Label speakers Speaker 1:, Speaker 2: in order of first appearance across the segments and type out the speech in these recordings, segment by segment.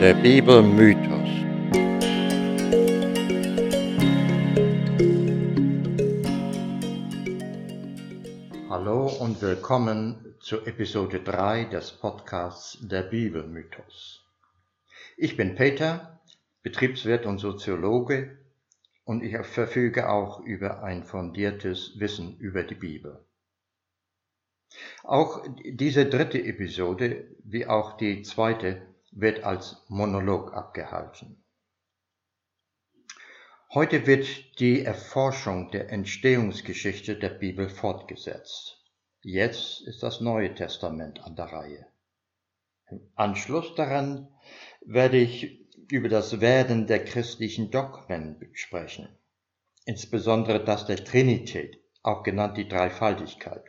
Speaker 1: Der Bibelmythos. Hallo und willkommen zu Episode 3 des Podcasts Der Bibelmythos. Ich bin Peter, Betriebswirt und Soziologe und ich verfüge auch über ein fundiertes Wissen über die Bibel. Auch diese dritte Episode, wie auch die zweite, wird als Monolog abgehalten. Heute wird die Erforschung der Entstehungsgeschichte der Bibel fortgesetzt. Jetzt ist das Neue Testament an der Reihe. Im Anschluss daran werde ich über das Werden der christlichen Dogmen sprechen, insbesondere das der Trinität, auch genannt die Dreifaltigkeit.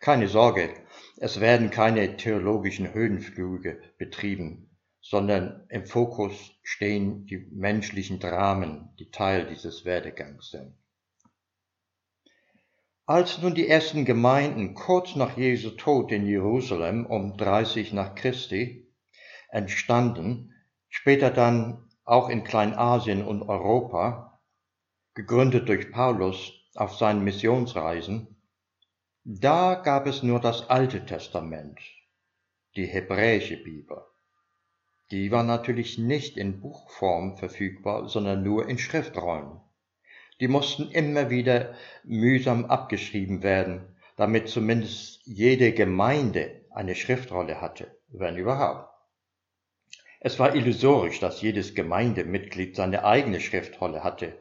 Speaker 1: Keine Sorge, es werden keine theologischen Höhenflüge betrieben, sondern im Fokus stehen die menschlichen Dramen, die Teil dieses Werdegangs sind. Als nun die ersten Gemeinden kurz nach Jesu Tod in Jerusalem um 30 nach Christi entstanden, später dann auch in Kleinasien und Europa, gegründet durch Paulus auf seinen Missionsreisen, da gab es nur das Alte Testament, die hebräische Bibel. Die war natürlich nicht in Buchform verfügbar, sondern nur in Schriftrollen. Die mussten immer wieder mühsam abgeschrieben werden, damit zumindest jede Gemeinde eine Schriftrolle hatte, wenn überhaupt. Es war illusorisch, dass jedes Gemeindemitglied seine eigene Schriftrolle hatte,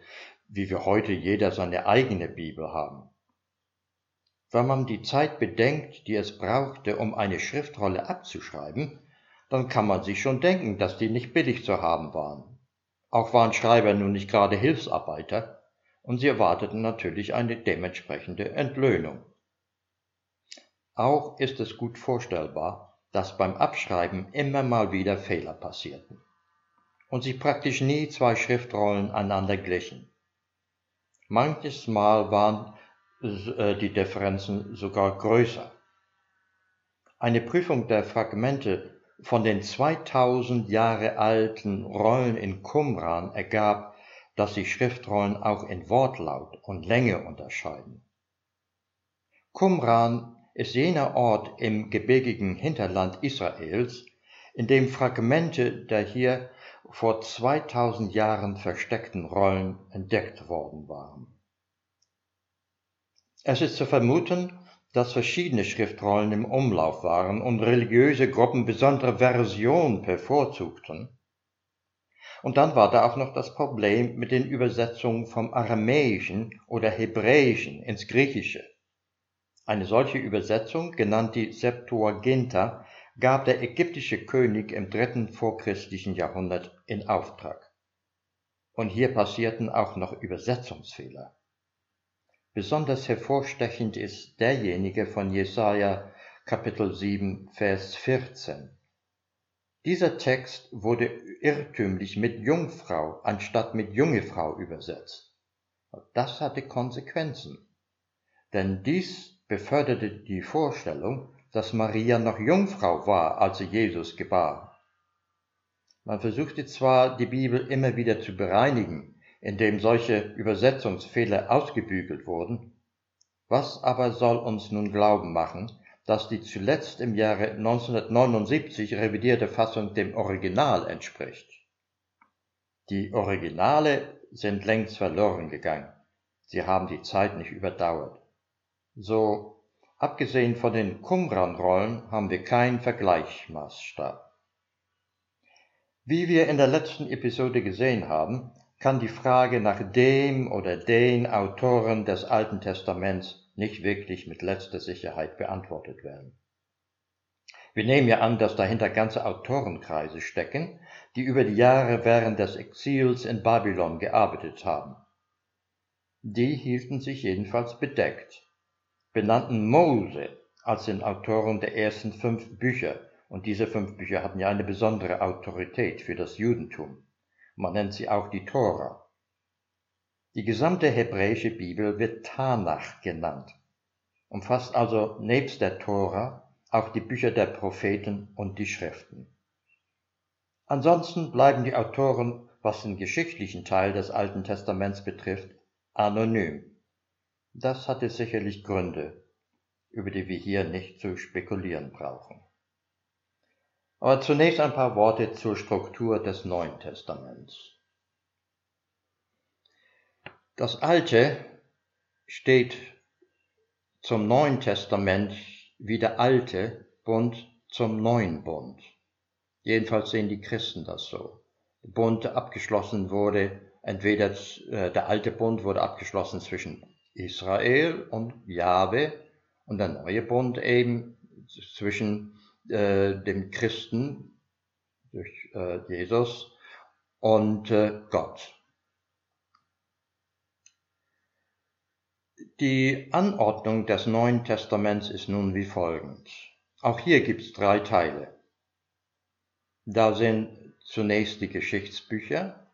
Speaker 1: wie wir heute jeder seine eigene Bibel haben. Wenn man die Zeit bedenkt, die es brauchte, um eine Schriftrolle abzuschreiben, dann kann man sich schon denken, dass die nicht billig zu haben waren. Auch waren Schreiber nun nicht gerade Hilfsarbeiter, und sie erwarteten natürlich eine dementsprechende Entlöhnung. Auch ist es gut vorstellbar, dass beim Abschreiben immer mal wieder Fehler passierten und sich praktisch nie zwei Schriftrollen einander glichen. Manches Mal waren die Differenzen sogar größer. Eine Prüfung der Fragmente von den 2000 Jahre alten Rollen in Qumran ergab, dass sich Schriftrollen auch in Wortlaut und Länge unterscheiden. Qumran ist jener Ort im gebirgigen Hinterland Israels, in dem Fragmente der hier vor 2000 Jahren versteckten Rollen entdeckt worden waren. Es ist zu vermuten, dass verschiedene Schriftrollen im Umlauf waren und religiöse Gruppen besondere Versionen bevorzugten. Und dann war da auch noch das Problem mit den Übersetzungen vom Aramäischen oder Hebräischen ins Griechische. Eine solche Übersetzung, genannt die Septuaginta, gab der ägyptische König im dritten vorchristlichen Jahrhundert in Auftrag. Und hier passierten auch noch Übersetzungsfehler. Besonders hervorstechend ist derjenige von Jesaja Kapitel 7, Vers 14. Dieser Text wurde irrtümlich mit Jungfrau anstatt mit junge Frau übersetzt. Das hatte Konsequenzen. Denn dies beförderte die Vorstellung, dass Maria noch Jungfrau war, als sie Jesus gebar. Man versuchte zwar, die Bibel immer wieder zu bereinigen, indem solche Übersetzungsfehler ausgebügelt wurden, was aber soll uns nun glauben machen, dass die zuletzt im Jahre 1979 revidierte Fassung dem Original entspricht? Die Originale sind längst verloren gegangen. Sie haben die Zeit nicht überdauert. So, abgesehen von den Qumran-Rollen haben wir keinen Vergleichsmaßstab. Wie wir in der letzten Episode gesehen haben, kann die Frage nach dem oder den Autoren des Alten Testaments nicht wirklich mit letzter Sicherheit beantwortet werden. Wir nehmen ja an, dass dahinter ganze Autorenkreise stecken, die über die Jahre während des Exils in Babylon gearbeitet haben. Die hielten sich jedenfalls bedeckt benannten Mose als den Autoren der ersten fünf Bücher. Und diese fünf Bücher hatten ja eine besondere Autorität für das Judentum. Man nennt sie auch die Tora. Die gesamte hebräische Bibel wird Tanach genannt, umfasst also nebst der Tora auch die Bücher der Propheten und die Schriften. Ansonsten bleiben die Autoren, was den geschichtlichen Teil des Alten Testaments betrifft, anonym. Das hatte sicherlich Gründe, über die wir hier nicht zu spekulieren brauchen. Aber zunächst ein paar Worte zur Struktur des Neuen Testaments. Das Alte steht zum Neuen Testament wie der alte Bund zum neuen Bund. Jedenfalls sehen die Christen das so. Der Bund abgeschlossen wurde, entweder äh, der alte Bund wurde abgeschlossen zwischen Israel und Jahwe und der neue Bund eben zwischen äh, dem Christen durch äh, Jesus und äh, Gott. Die Anordnung des Neuen Testaments ist nun wie folgt. Auch hier gibt es drei Teile. Da sind zunächst die Geschichtsbücher,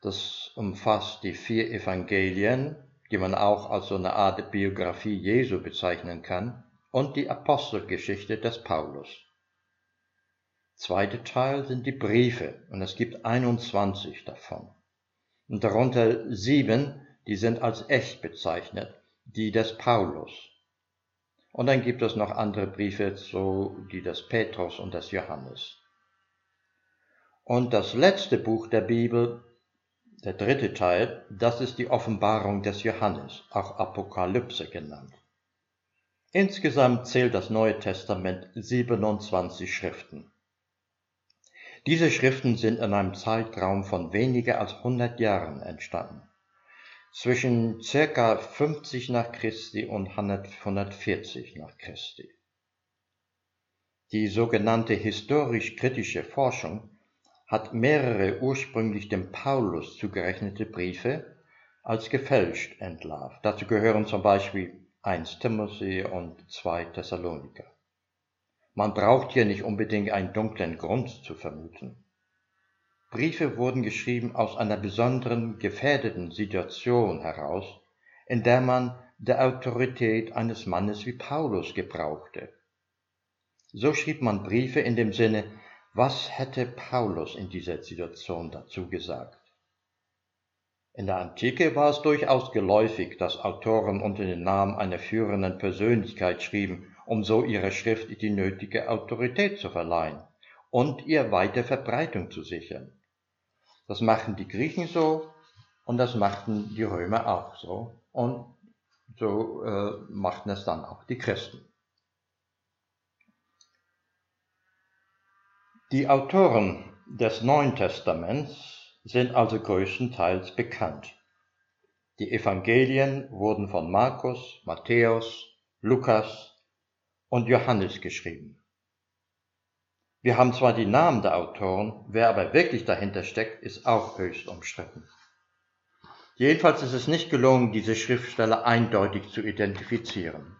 Speaker 1: das umfasst die vier Evangelien, die man auch als so eine Art Biografie Jesu bezeichnen kann, und die Apostelgeschichte des Paulus. Zweiter Teil sind die Briefe, und es gibt 21 davon. Und darunter sieben, die sind als echt bezeichnet, die des Paulus. Und dann gibt es noch andere Briefe, so die des Petrus und des Johannes. Und das letzte Buch der Bibel, der dritte Teil, das ist die Offenbarung des Johannes, auch Apokalypse genannt. Insgesamt zählt das Neue Testament 27 Schriften. Diese Schriften sind in einem Zeitraum von weniger als 100 Jahren entstanden, zwischen ca. 50 nach Christi und 140 nach Christi. Die sogenannte historisch-kritische Forschung hat mehrere ursprünglich dem Paulus zugerechnete Briefe als gefälscht entlarvt. Dazu gehören zum Beispiel 1 Timothy und 2 Thessaloniker. Man braucht hier nicht unbedingt einen dunklen Grund zu vermuten. Briefe wurden geschrieben aus einer besonderen gefährdeten Situation heraus, in der man der Autorität eines Mannes wie Paulus gebrauchte. So schrieb man Briefe in dem Sinne, was hätte Paulus in dieser Situation dazu gesagt? In der Antike war es durchaus geläufig, dass Autoren unter dem Namen einer führenden Persönlichkeit schrieben, um so ihrer Schrift die nötige Autorität zu verleihen und ihr weite Verbreitung zu sichern. Das machten die Griechen so und das machten die Römer auch so und so äh, machten es dann auch die Christen. Die Autoren des Neuen Testaments sind also größtenteils bekannt. Die Evangelien wurden von Markus, Matthäus, Lukas und Johannes geschrieben. Wir haben zwar die Namen der Autoren, wer aber wirklich dahinter steckt, ist auch höchst umstritten. Jedenfalls ist es nicht gelungen, diese Schriftsteller eindeutig zu identifizieren.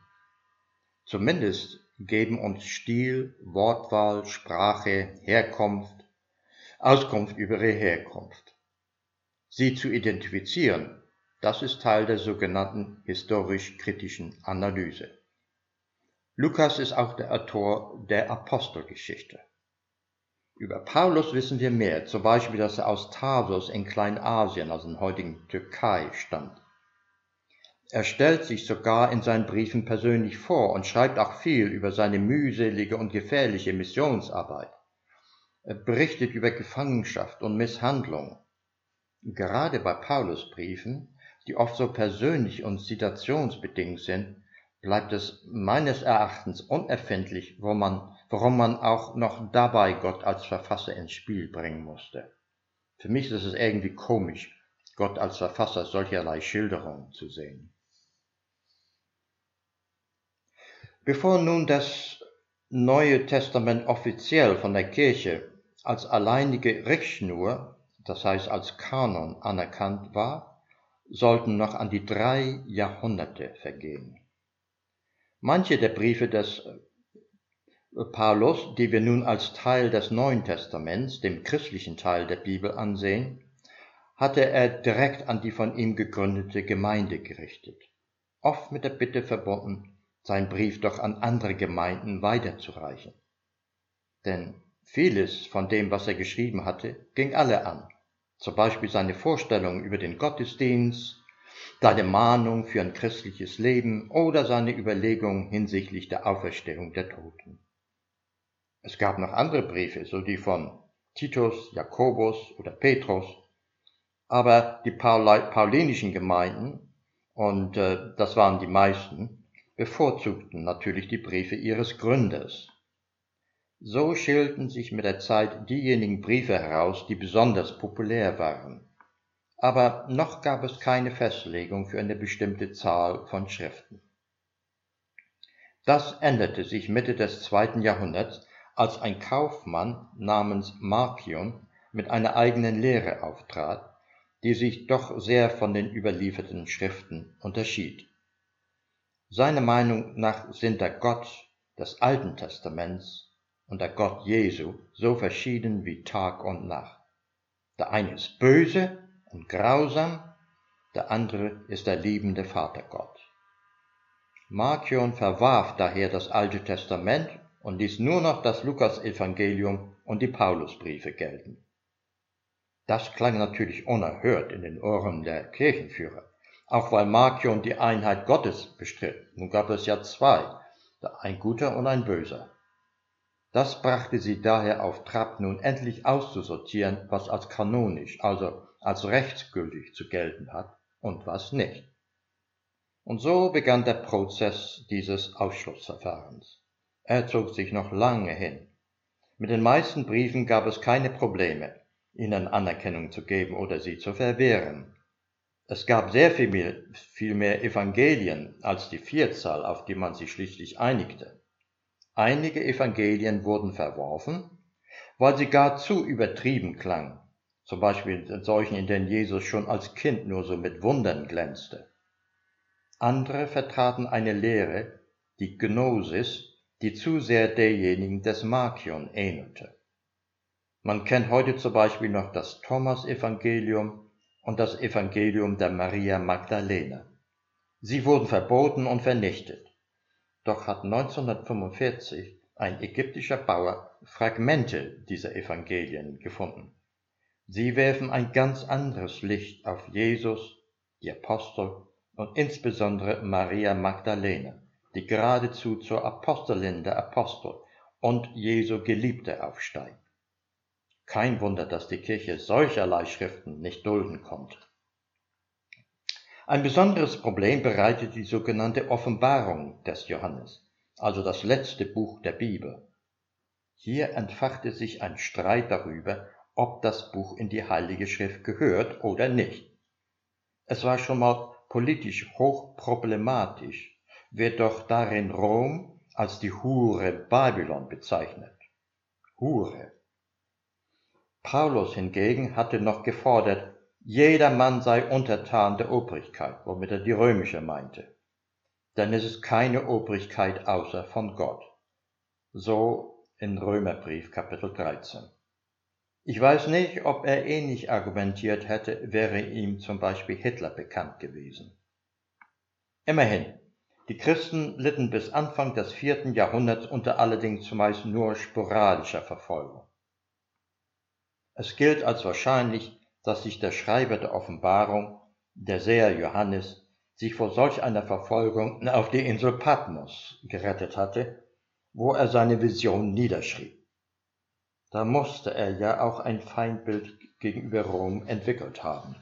Speaker 1: Zumindest geben uns Stil, Wortwahl, Sprache, Herkunft, Auskunft über ihre Herkunft. Sie zu identifizieren, das ist Teil der sogenannten historisch-kritischen Analyse. Lukas ist auch der Autor der Apostelgeschichte. Über Paulus wissen wir mehr, zum Beispiel, dass er aus Tarsus in Kleinasien, also in heutigen Türkei, stammt. Er stellt sich sogar in seinen Briefen persönlich vor und schreibt auch viel über seine mühselige und gefährliche Missionsarbeit. Er berichtet über Gefangenschaft und Misshandlung. Gerade bei Paulus Briefen, die oft so persönlich und situationsbedingt sind, bleibt es meines Erachtens unerfindlich, wo man, warum man auch noch dabei Gott als Verfasser ins Spiel bringen musste. Für mich ist es irgendwie komisch, Gott als Verfasser solcherlei Schilderungen zu sehen. Bevor nun das Neue Testament offiziell von der Kirche als alleinige Richtschnur, das heißt als Kanon anerkannt war, sollten noch an die drei Jahrhunderte vergehen. Manche der Briefe des äh, Paulus, die wir nun als Teil des Neuen Testaments, dem christlichen Teil der Bibel ansehen, hatte er direkt an die von ihm gegründete Gemeinde gerichtet, oft mit der Bitte verbunden, seinen Brief doch an andere Gemeinden weiterzureichen. Denn Vieles von dem, was er geschrieben hatte, ging alle an. Zum Beispiel seine Vorstellungen über den Gottesdienst, seine Mahnung für ein christliches Leben oder seine Überlegungen hinsichtlich der Auferstehung der Toten. Es gab noch andere Briefe, so die von Titus, Jakobus oder Petrus, aber die paulinischen Gemeinden, und äh, das waren die meisten, bevorzugten natürlich die Briefe ihres Gründers. So schälten sich mit der Zeit diejenigen Briefe heraus, die besonders populär waren. Aber noch gab es keine Festlegung für eine bestimmte Zahl von Schriften. Das änderte sich Mitte des zweiten Jahrhunderts, als ein Kaufmann namens Markion mit einer eigenen Lehre auftrat, die sich doch sehr von den überlieferten Schriften unterschied. Seiner Meinung nach sind der Gott des Alten Testaments und der Gott Jesu so verschieden wie Tag und Nacht. Der eine ist böse und grausam, der andere ist der liebende Vatergott. Markion verwarf daher das Alte Testament und ließ nur noch das Lukasevangelium und die Paulusbriefe gelten. Das klang natürlich unerhört in den Ohren der Kirchenführer, auch weil Markion die Einheit Gottes bestritt. Nun gab es ja zwei, ein guter und ein böser. Das brachte sie daher auf Trab, nun endlich auszusortieren, was als kanonisch, also als rechtsgültig zu gelten hat und was nicht. Und so begann der Prozess dieses Ausschlussverfahrens. Er zog sich noch lange hin. Mit den meisten Briefen gab es keine Probleme, ihnen Anerkennung zu geben oder sie zu verwehren. Es gab sehr viel mehr, viel mehr Evangelien als die Vierzahl, auf die man sich schließlich einigte. Einige Evangelien wurden verworfen, weil sie gar zu übertrieben klangen, zum Beispiel in solchen, in denen Jesus schon als Kind nur so mit Wundern glänzte. Andere vertraten eine Lehre, die Gnosis, die zu sehr derjenigen des Markion ähnelte. Man kennt heute zum Beispiel noch das Thomas-Evangelium und das Evangelium der Maria Magdalena. Sie wurden verboten und vernichtet. Doch hat 1945 ein ägyptischer Bauer Fragmente dieser Evangelien gefunden. Sie werfen ein ganz anderes Licht auf Jesus, die Apostel und insbesondere Maria Magdalena die geradezu zur Apostelin der Apostel und Jesu Geliebte aufsteigt. Kein Wunder, dass die Kirche solcherlei Schriften nicht dulden konnte. Ein besonderes Problem bereitet die sogenannte Offenbarung des Johannes, also das letzte Buch der Bibel. Hier entfachte sich ein Streit darüber, ob das Buch in die Heilige Schrift gehört oder nicht. Es war schon mal politisch hoch problematisch, wird doch darin Rom als die Hure Babylon bezeichnet. Hure. Paulus hingegen hatte noch gefordert, jeder Mann sei untertan der Obrigkeit, womit er die römische meinte. Denn es ist keine Obrigkeit außer von Gott. So in Römerbrief Kapitel 13. Ich weiß nicht, ob er ähnlich argumentiert hätte, wäre ihm zum Beispiel Hitler bekannt gewesen. Immerhin, die Christen litten bis Anfang des vierten Jahrhunderts unter allerdings zumeist nur sporadischer Verfolgung. Es gilt als wahrscheinlich, dass sich der Schreiber der Offenbarung, der Seher Johannes, sich vor solch einer Verfolgung auf die Insel Patmos gerettet hatte, wo er seine Vision niederschrieb. Da musste er ja auch ein Feindbild gegenüber Rom entwickelt haben.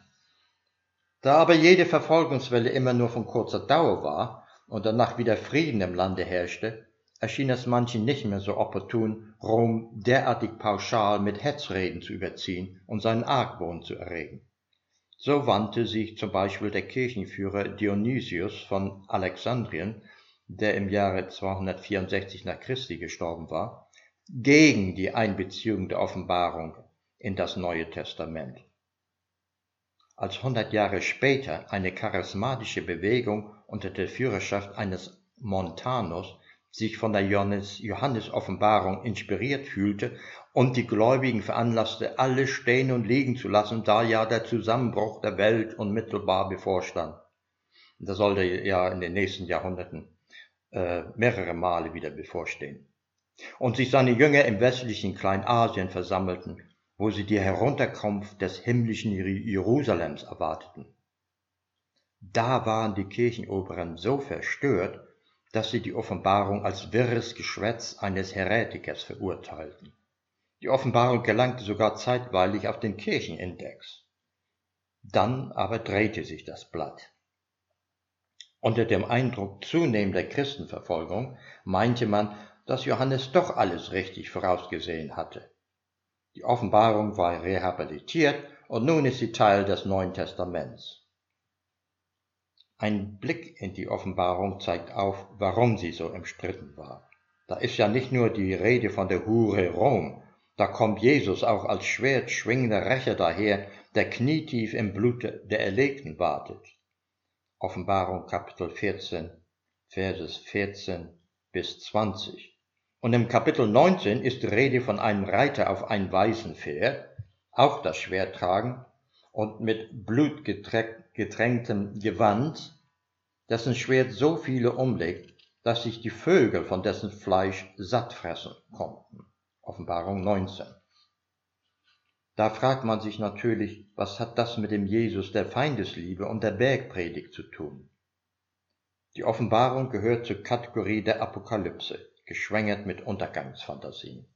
Speaker 1: Da aber jede Verfolgungswelle immer nur von kurzer Dauer war, und danach wieder Frieden im Lande herrschte, erschien es manchen nicht mehr so opportun, Rom derartig pauschal mit Hetzreden zu überziehen und seinen Argwohn zu erregen. So wandte sich zum Beispiel der Kirchenführer Dionysius von Alexandrien, der im Jahre 264 nach Christi gestorben war, gegen die Einbeziehung der Offenbarung in das Neue Testament als hundert Jahre später eine charismatische Bewegung unter der Führerschaft eines Montanus sich von der Johannes-Offenbarung inspiriert fühlte und die Gläubigen veranlasste, alles stehen und liegen zu lassen, da ja der Zusammenbruch der Welt unmittelbar bevorstand. Das sollte ja in den nächsten Jahrhunderten äh, mehrere Male wieder bevorstehen. und sich seine Jünger im westlichen Kleinasien versammelten, wo sie die Herunterkunft des himmlischen Jerusalems erwarteten. Da waren die Kirchenoberen so verstört, dass sie die Offenbarung als wirres Geschwätz eines Heretikers verurteilten. Die Offenbarung gelangte sogar zeitweilig auf den Kirchenindex. Dann aber drehte sich das Blatt. Unter dem Eindruck zunehmender Christenverfolgung meinte man, dass Johannes doch alles richtig vorausgesehen hatte. Die Offenbarung war rehabilitiert und nun ist sie Teil des Neuen Testaments. Ein Blick in die Offenbarung zeigt auf, warum sie so umstritten war. Da ist ja nicht nur die Rede von der Hure Rom, da kommt Jesus auch als schwertschwingender Rächer daher, der knietief im Blute der Erlegten wartet. Offenbarung Kapitel 14, Verses 14 bis 20. Und im Kapitel 19 ist die Rede von einem Reiter auf einem weißen Pferd, auch das Schwert tragen und mit blutgetränktem Gewand, dessen Schwert so viele umlegt, dass sich die Vögel von dessen Fleisch satt fressen konnten. Offenbarung 19. Da fragt man sich natürlich, was hat das mit dem Jesus der Feindesliebe und der Bergpredigt zu tun? Die Offenbarung gehört zur Kategorie der Apokalypse, geschwängert mit Untergangsfantasien.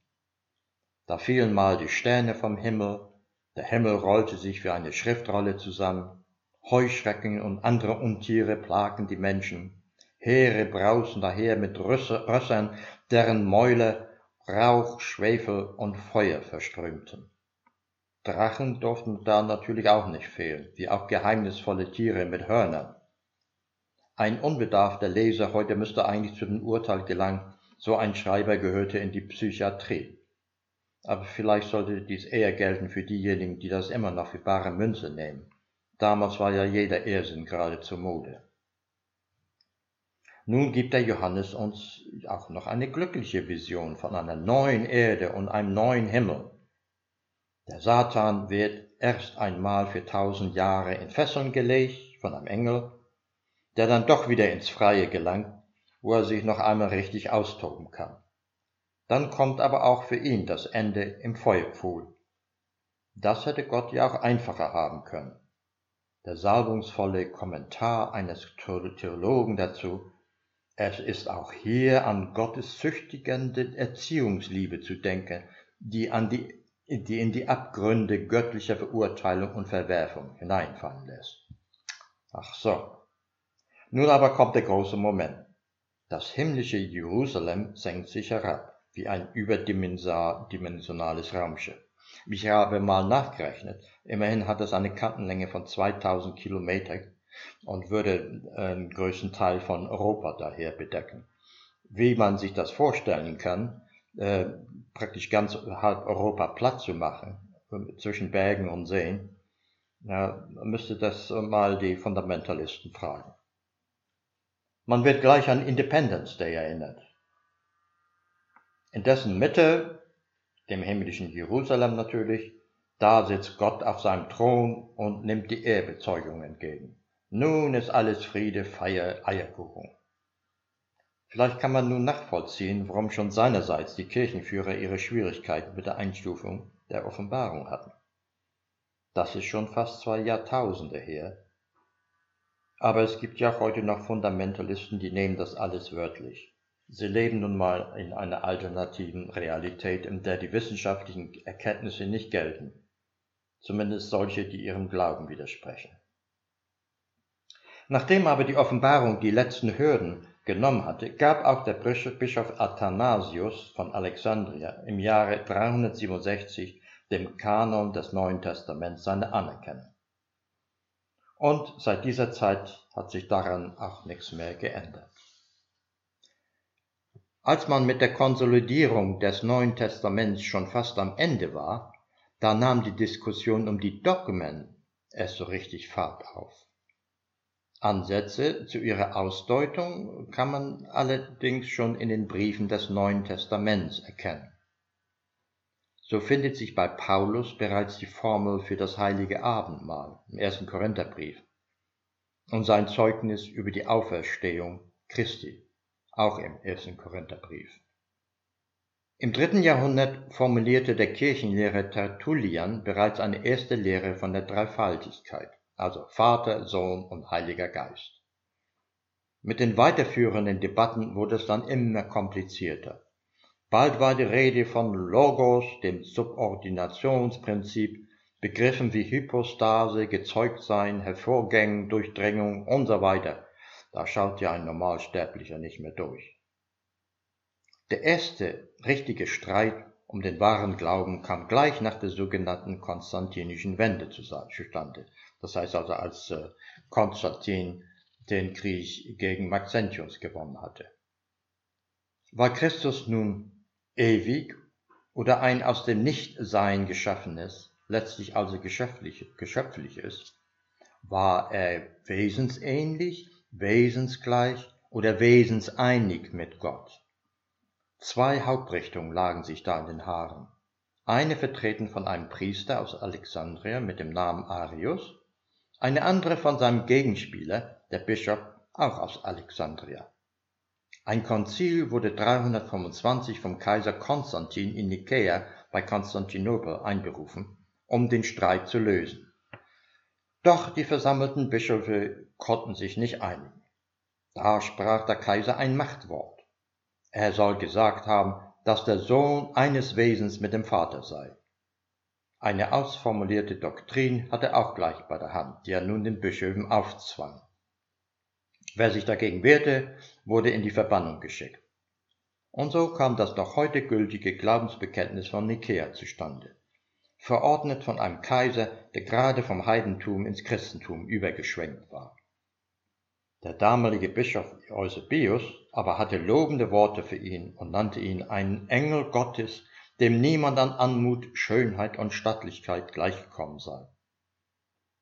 Speaker 1: Da fielen mal die Sterne vom Himmel, der Himmel rollte sich wie eine Schriftrolle zusammen, Heuschrecken und andere Untiere plagten die Menschen, Heere brausen daher mit Rössern, deren Mäule Rauch, Schwefel und Feuer verströmten. Drachen durften da natürlich auch nicht fehlen, wie auch geheimnisvolle Tiere mit Hörnern. Ein unbedarfter Leser heute müsste eigentlich zu dem Urteil gelangen, so ein Schreiber gehörte in die Psychiatrie. Aber vielleicht sollte dies eher gelten für diejenigen, die das immer noch für bare Münze nehmen. Damals war ja jeder Irrsinn gerade zur Mode. Nun gibt der Johannes uns auch noch eine glückliche Vision von einer neuen Erde und einem neuen Himmel. Der Satan wird erst einmal für tausend Jahre in Fesseln gelegt von einem Engel, der dann doch wieder ins Freie gelangt, wo er sich noch einmal richtig austoben kann. Dann kommt aber auch für ihn das Ende im Feuerpfuhl. Das hätte Gott ja auch einfacher haben können. Der salbungsvolle Kommentar eines Theologen dazu, es ist auch hier an Gottes züchtigende Erziehungsliebe zu denken, die an die die in die Abgründe göttlicher Verurteilung und Verwerfung hineinfallen lässt. Ach so. Nun aber kommt der große Moment. Das himmlische Jerusalem senkt sich herab, wie ein überdimensionales Raumschiff. Ich habe mal nachgerechnet. Immerhin hat es eine Kantenlänge von 2000 Kilometer und würde einen größten Teil von Europa daher bedecken. Wie man sich das vorstellen kann, äh, praktisch ganz halb Europa platt zu machen, zwischen Bergen und Seen, ja, müsste das mal die Fundamentalisten fragen. Man wird gleich an Independence Day erinnert. In dessen Mitte, dem himmlischen Jerusalem natürlich, da sitzt Gott auf seinem Thron und nimmt die Ehrbezeugung entgegen. Nun ist alles Friede, Feier, Eierkuchen. Vielleicht kann man nun nachvollziehen, warum schon seinerseits die Kirchenführer ihre Schwierigkeiten mit der Einstufung der Offenbarung hatten. Das ist schon fast zwei Jahrtausende her. Aber es gibt ja heute noch Fundamentalisten, die nehmen das alles wörtlich. Sie leben nun mal in einer alternativen Realität, in der die wissenschaftlichen Erkenntnisse nicht gelten, zumindest solche, die ihrem Glauben widersprechen. Nachdem aber die Offenbarung die letzten Hürden genommen hatte, gab auch der Bischof Athanasius von Alexandria im Jahre 367 dem Kanon des Neuen Testaments seine Anerkennung. Und seit dieser Zeit hat sich daran auch nichts mehr geändert. Als man mit der Konsolidierung des Neuen Testaments schon fast am Ende war, da nahm die Diskussion um die Dogmen erst so richtig Fahrt auf. Ansätze zu ihrer Ausdeutung kann man allerdings schon in den Briefen des Neuen Testaments erkennen. So findet sich bei Paulus bereits die Formel für das heilige Abendmahl im ersten Korintherbrief und sein Zeugnis über die Auferstehung Christi auch im ersten Korintherbrief. Im dritten Jahrhundert formulierte der Kirchenlehrer Tertullian bereits eine erste Lehre von der Dreifaltigkeit, also Vater, Sohn und Heiliger Geist. Mit den weiterführenden Debatten wurde es dann immer komplizierter. Bald war die Rede von Logos, dem Subordinationsprinzip, Begriffen wie Hypostase, Gezeugtsein, Hervorgängen, Durchdringung weiter. Da schaut ja ein Normalsterblicher nicht mehr durch. Der erste richtige Streit um den wahren Glauben kam gleich nach der sogenannten konstantinischen Wende zustande. Das heißt also, als äh, Konstantin den Krieg gegen Maxentius gewonnen hatte. War Christus nun ewig oder ein aus dem Nichtsein geschaffenes, letztlich also geschöpflich, geschöpfliches? War er wesensähnlich, wesensgleich oder wesenseinig mit Gott? Zwei Hauptrichtungen lagen sich da in den Haaren. Eine vertreten von einem Priester aus Alexandria mit dem Namen Arius, eine andere von seinem Gegenspieler, der Bischof, auch aus Alexandria. Ein Konzil wurde 325 vom Kaiser Konstantin in Nikäa bei Konstantinopel einberufen, um den Streit zu lösen. Doch die versammelten Bischöfe konnten sich nicht einigen. Da sprach der Kaiser ein Machtwort. Er soll gesagt haben, dass der Sohn eines Wesens mit dem Vater sei. Eine ausformulierte Doktrin hatte er auch gleich bei der Hand, die er nun den Bischöfen aufzwang. Wer sich dagegen wehrte, wurde in die Verbannung geschickt. Und so kam das noch heute gültige Glaubensbekenntnis von Nikea zustande, verordnet von einem Kaiser, der gerade vom Heidentum ins Christentum übergeschwenkt war. Der damalige Bischof Eusebius aber hatte lobende Worte für ihn und nannte ihn einen Engel Gottes, dem niemand an Anmut, Schönheit und Stattlichkeit gleichgekommen sei.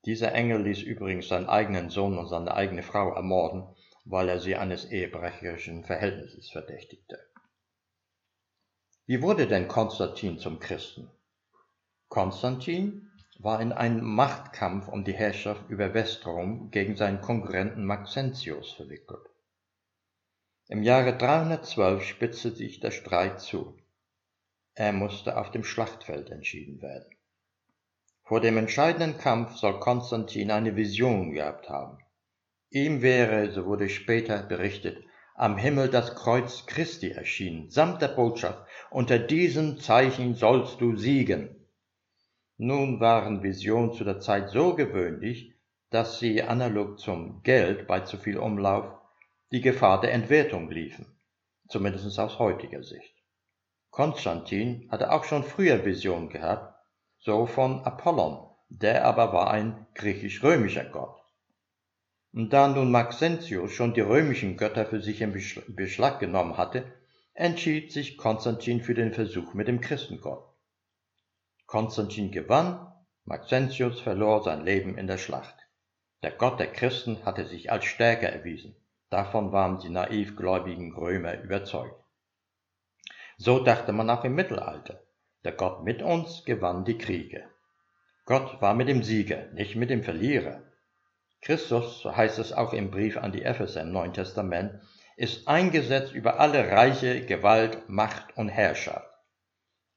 Speaker 1: Dieser Engel ließ übrigens seinen eigenen Sohn und seine eigene Frau ermorden, weil er sie eines ehebrecherischen Verhältnisses verdächtigte. Wie wurde denn Konstantin zum Christen? Konstantin war in einen Machtkampf um die Herrschaft über Westrom gegen seinen Konkurrenten Maxentius verwickelt. Im Jahre 312 spitzte sich der Streit zu. Er musste auf dem Schlachtfeld entschieden werden. Vor dem entscheidenden Kampf soll Konstantin eine Vision gehabt haben. Ihm wäre, so wurde später berichtet, am Himmel das Kreuz Christi erschienen, samt der Botschaft, unter diesem Zeichen sollst du siegen. Nun waren Visionen zu der Zeit so gewöhnlich, dass sie analog zum Geld bei zu viel Umlauf die Gefahr der Entwertung liefen, zumindest aus heutiger Sicht. Konstantin hatte auch schon früher Visionen gehabt, so von Apollon, der aber war ein griechisch-römischer Gott. Und da nun Maxentius schon die römischen Götter für sich in Beschlag genommen hatte, entschied sich Konstantin für den Versuch mit dem Christengott. Konstantin gewann, Maxentius verlor sein Leben in der Schlacht. Der Gott der Christen hatte sich als stärker erwiesen. Davon waren die naivgläubigen Römer überzeugt. So dachte man auch im Mittelalter. Der Gott mit uns gewann die Kriege. Gott war mit dem Sieger, nicht mit dem Verlierer. Christus, so heißt es auch im Brief an die Epheser im Neuen Testament, ist eingesetzt über alle Reiche, Gewalt, Macht und Herrschaft.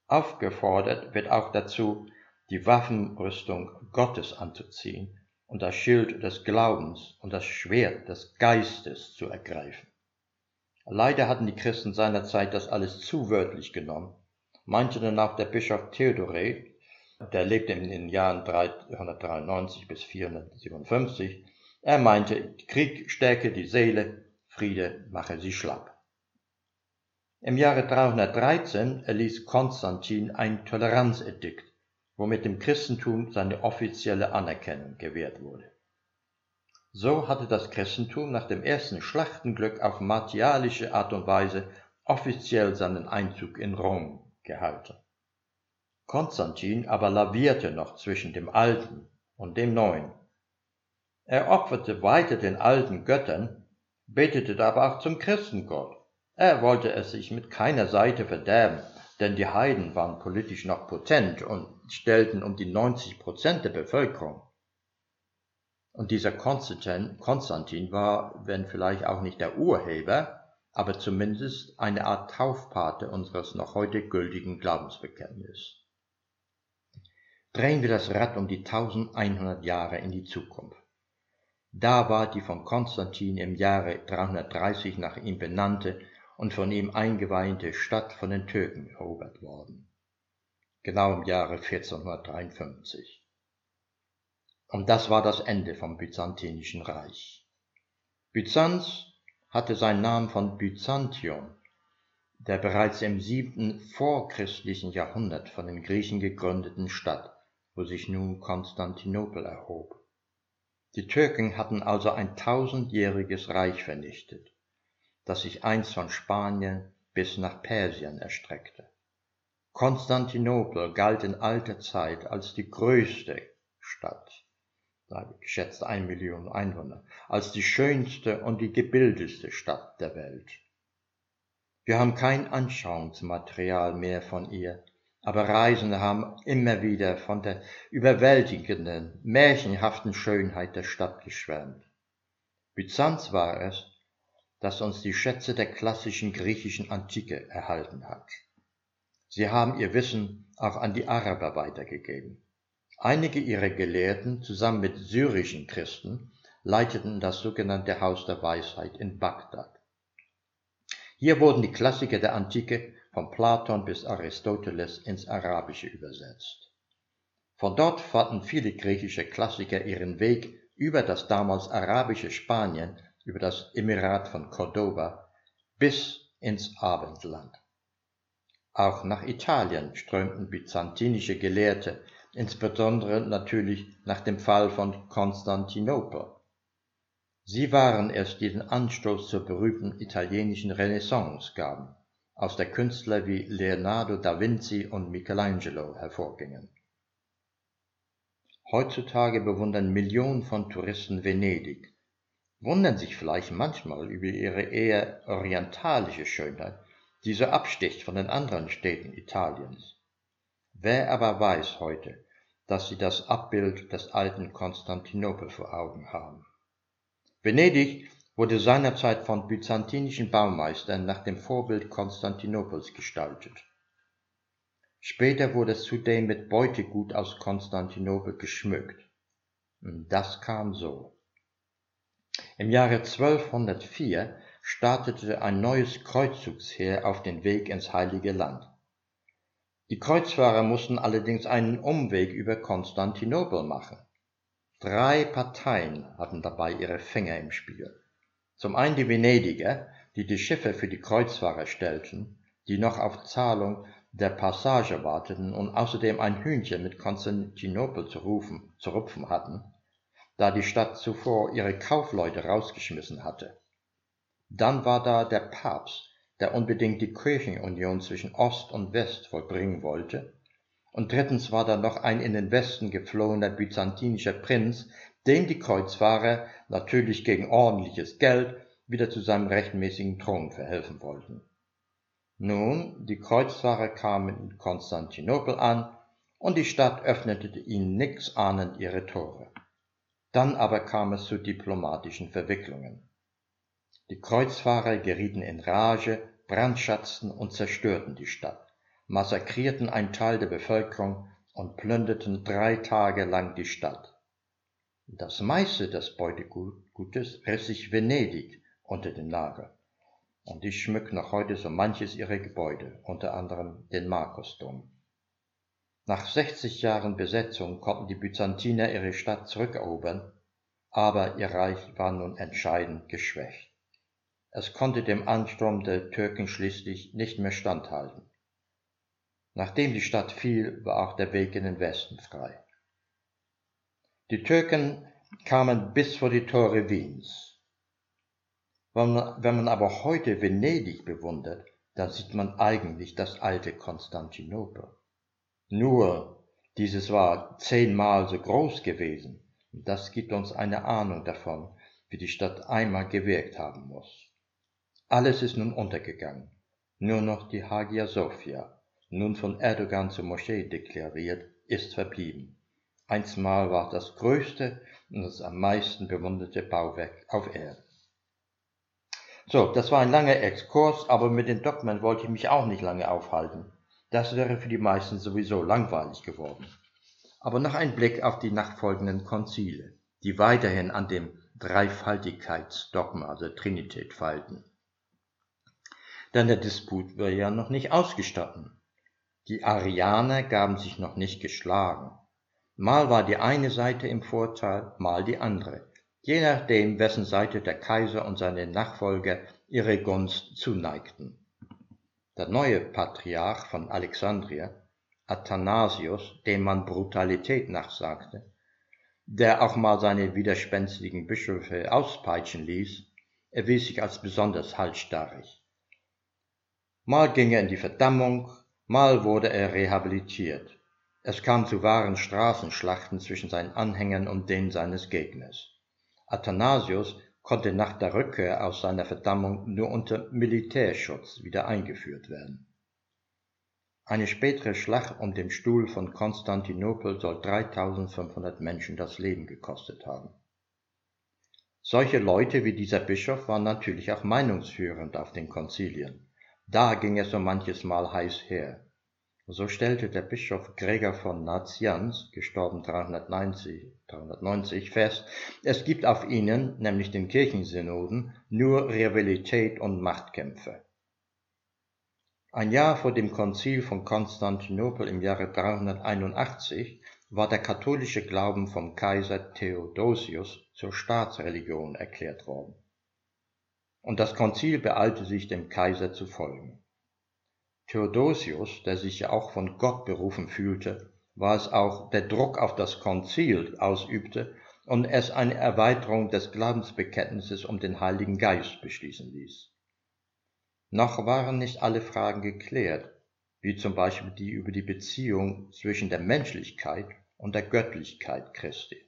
Speaker 1: Aufgefordert wird auch dazu, die Waffenrüstung Gottes anzuziehen und das Schild des Glaubens und das Schwert des Geistes zu ergreifen. Leider hatten die Christen seinerzeit das alles zu wörtlich genommen, meinte auch der Bischof Theodoret, der lebte in den Jahren 393 bis 457, er meinte, Krieg stärke die Seele, Friede mache sie schlapp. Im Jahre 313 erließ Konstantin ein Toleranzedikt, womit dem Christentum seine offizielle Anerkennung gewährt wurde. So hatte das Christentum nach dem ersten Schlachtenglück auf martialische Art und Weise offiziell seinen Einzug in Rom gehalten. Konstantin aber lavierte noch zwischen dem Alten und dem Neuen. Er opferte weiter den alten Göttern, betete aber auch zum Christengott er wollte es sich mit keiner Seite verderben, denn die Heiden waren politisch noch potent und stellten um die 90 Prozent der Bevölkerung. Und dieser Konstantin, war, wenn vielleicht auch nicht der Urheber, aber zumindest eine Art Taufpate unseres noch heute gültigen Glaubensbekenntnisses. Drehen wir das Rad um die 1100 Jahre in die Zukunft. Da war die von Konstantin im Jahre 330 nach ihm benannte und von ihm eingeweihte Stadt von den Türken erobert worden. Genau im Jahre 1453. Und das war das Ende vom Byzantinischen Reich. Byzanz hatte seinen Namen von Byzantium, der bereits im siebten vorchristlichen Jahrhundert von den Griechen gegründeten Stadt, wo sich nun Konstantinopel erhob. Die Türken hatten also ein tausendjähriges Reich vernichtet, das sich einst von Spanien bis nach Persien erstreckte. Konstantinopel galt in alter Zeit als die größte Stadt geschätzt ein Million Einwohner, als die schönste und die gebildeste Stadt der Welt. Wir haben kein Anschauungsmaterial mehr von ihr, aber Reisende haben immer wieder von der überwältigenden, märchenhaften Schönheit der Stadt geschwärmt. Byzanz war es, das uns die Schätze der klassischen griechischen Antike erhalten hat. Sie haben ihr Wissen auch an die Araber weitergegeben. Einige ihrer Gelehrten zusammen mit syrischen Christen leiteten das sogenannte Haus der Weisheit in Bagdad. Hier wurden die Klassiker der Antike von Platon bis Aristoteles ins Arabische übersetzt. Von dort fanden viele griechische Klassiker ihren Weg über das damals arabische Spanien, über das Emirat von Cordoba bis ins Abendland. Auch nach Italien strömten byzantinische Gelehrte, insbesondere natürlich nach dem Fall von Konstantinopel. Sie waren es, die den Anstoß zur berühmten italienischen Renaissance gaben, aus der Künstler wie Leonardo da Vinci und Michelangelo hervorgingen. Heutzutage bewundern Millionen von Touristen Venedig, wundern sich vielleicht manchmal über ihre eher orientalische Schönheit, die so absticht von den anderen Städten Italiens. Wer aber weiß heute, dass sie das Abbild des alten Konstantinopel vor Augen haben. Venedig wurde seinerzeit von byzantinischen Baumeistern nach dem Vorbild Konstantinopels gestaltet. Später wurde es zudem mit Beutegut aus Konstantinopel geschmückt. Das kam so. Im Jahre 1204 startete ein neues Kreuzzugsheer auf den Weg ins Heilige Land. Die Kreuzfahrer mussten allerdings einen Umweg über Konstantinopel machen. Drei Parteien hatten dabei ihre Finger im Spiel. Zum einen die Venediger, die die Schiffe für die Kreuzfahrer stellten, die noch auf Zahlung der Passage warteten und außerdem ein Hühnchen mit Konstantinopel zu, rufen, zu rupfen hatten, da die Stadt zuvor ihre Kaufleute rausgeschmissen hatte. Dann war da der Papst, der unbedingt die Kirchenunion zwischen Ost und West vollbringen wollte, und drittens war da noch ein in den Westen geflohener byzantinischer Prinz, dem die Kreuzfahrer natürlich gegen ordentliches Geld wieder zu seinem rechtmäßigen Thron verhelfen wollten. Nun, die Kreuzfahrer kamen in Konstantinopel an, und die Stadt öffnete ihnen nix ahnend ihre Tore. Dann aber kam es zu diplomatischen Verwicklungen. Die Kreuzfahrer gerieten in Rage, brandschatzten und zerstörten die Stadt, massakrierten einen Teil der Bevölkerung und plünderten drei Tage lang die Stadt. Das meiste des Beutegutes riss sich Venedig unter den Nagel, und die schmückt noch heute so manches ihrer Gebäude, unter anderem den Markusdom. Nach 60 Jahren Besetzung konnten die Byzantiner ihre Stadt zurückerobern, aber ihr Reich war nun entscheidend geschwächt. Es konnte dem Ansturm der Türken schließlich nicht mehr standhalten. Nachdem die Stadt fiel, war auch der Weg in den Westen frei. Die Türken kamen bis vor die Tore Wiens. Wenn man, wenn man aber heute Venedig bewundert, dann sieht man eigentlich das alte Konstantinopel. Nur, dieses war zehnmal so groß gewesen, und das gibt uns eine Ahnung davon, wie die Stadt einmal gewirkt haben muss. Alles ist nun untergegangen. Nur noch die Hagia Sophia, nun von Erdogan zur Moschee deklariert, ist verblieben. Einstmal war das größte und das am meisten bewunderte Bauwerk auf Erden. So, das war ein langer Exkurs, aber mit den Dogmen wollte ich mich auch nicht lange aufhalten. Das wäre für die meisten sowieso langweilig geworden. Aber noch ein Blick auf die nachfolgenden Konzile, die weiterhin an dem Dreifaltigkeitsdogma, also Trinität, feilten. Denn der Disput war ja noch nicht ausgestanden. Die Arianer gaben sich noch nicht geschlagen. Mal war die eine Seite im Vorteil, mal die andere, je nachdem, wessen Seite der Kaiser und seine Nachfolger ihre Gunst zuneigten. Der neue Patriarch von Alexandria, Athanasius, dem man Brutalität nachsagte, der auch mal seine widerspenstigen Bischöfe auspeitschen ließ, erwies sich als besonders halsstarrig. Mal ging er in die Verdammung, mal wurde er rehabilitiert. Es kam zu wahren Straßenschlachten zwischen seinen Anhängern und denen seines Gegners. Athanasius konnte nach der Rückkehr aus seiner Verdammung nur unter Militärschutz wieder eingeführt werden. Eine spätere Schlacht um den Stuhl von Konstantinopel soll 3500 Menschen das Leben gekostet haben. Solche Leute wie dieser Bischof waren natürlich auch meinungsführend auf den Konzilien. Da ging es so manches Mal heiß her. So stellte der Bischof Gregor von Nazianz, gestorben 390, 390, fest, es gibt auf ihnen, nämlich den Kirchensynoden, nur Rivalität und Machtkämpfe. Ein Jahr vor dem Konzil von Konstantinopel im Jahre 381 war der katholische Glauben vom Kaiser Theodosius zur Staatsreligion erklärt worden und das Konzil beeilte sich, dem Kaiser zu folgen. Theodosius, der sich ja auch von Gott berufen fühlte, war es auch, der Druck auf das Konzil ausübte und es eine Erweiterung des Glaubensbekenntnisses um den Heiligen Geist beschließen ließ. Noch waren nicht alle Fragen geklärt, wie zum Beispiel die über die Beziehung zwischen der Menschlichkeit und der Göttlichkeit Christi.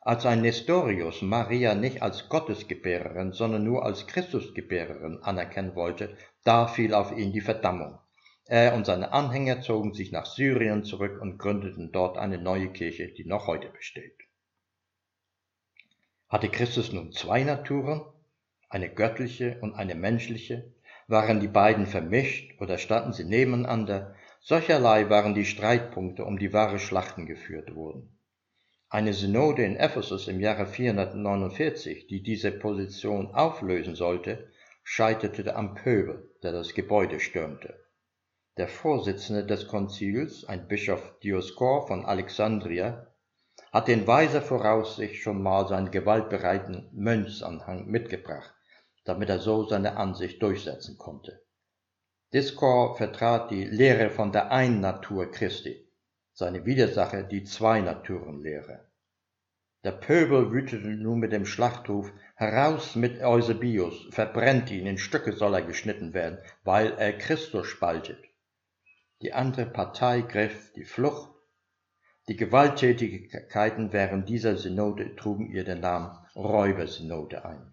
Speaker 1: Als ein Nestorius Maria nicht als Gottesgebärerin, sondern nur als Christusgebärerin anerkennen wollte, da fiel auf ihn die Verdammung. Er und seine Anhänger zogen sich nach Syrien zurück und gründeten dort eine neue Kirche, die noch heute besteht. Hatte Christus nun zwei Naturen, eine göttliche und eine menschliche? Waren die beiden vermischt oder standen sie nebeneinander? Solcherlei waren die Streitpunkte, um die wahre Schlachten geführt wurden. Eine Synode in Ephesus im Jahre 449, die diese Position auflösen sollte, scheiterte am Pöbel, der das Gebäude stürmte. Der Vorsitzende des Konzils, ein Bischof Dioskor von Alexandria, hat in weiser Voraussicht schon mal seinen gewaltbereiten Mönchsanhang mitgebracht, damit er so seine Ansicht durchsetzen konnte. Diskor vertrat die Lehre von der Ein-Natur Christi, seine Widersacher die Zwei-Naturen-Lehre. Der Pöbel wütete nun mit dem Schlachtruf, heraus mit Eusebius, verbrennt ihn, in Stücke soll er geschnitten werden, weil er Christus spaltet. Die andere Partei griff die Flucht. Die Gewalttätigkeiten während dieser Synode trugen ihr den Namen Räubersynode ein.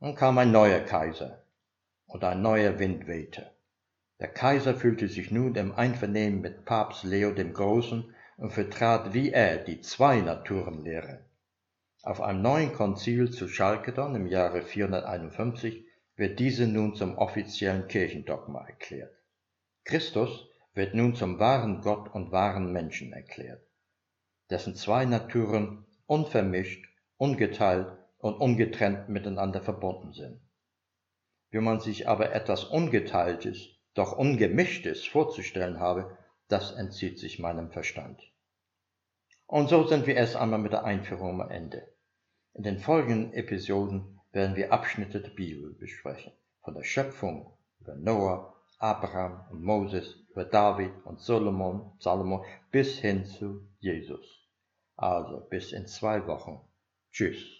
Speaker 1: Dann kam ein neuer Kaiser und ein neuer Wind wehte. Der Kaiser fühlte sich nun im Einvernehmen mit Papst Leo dem Großen und vertrat wie er die Zwei-Naturen-Lehre. Auf einem neuen Konzil zu Chalkedon im Jahre 451 wird diese nun zum offiziellen Kirchendogma erklärt. Christus wird nun zum wahren Gott und wahren Menschen erklärt, dessen zwei Naturen unvermischt, ungeteilt und ungetrennt miteinander verbunden sind. Wie man sich aber etwas Ungeteiltes doch Ungemischtes vorzustellen habe, das entzieht sich meinem Verstand. Und so sind wir erst einmal mit der Einführung am Ende. In den folgenden Episoden werden wir Abschnitte der Bibel besprechen, von der Schöpfung über Noah, Abraham und Moses, über David und Solomon, Salomon bis hin zu Jesus. Also bis in zwei Wochen. Tschüss.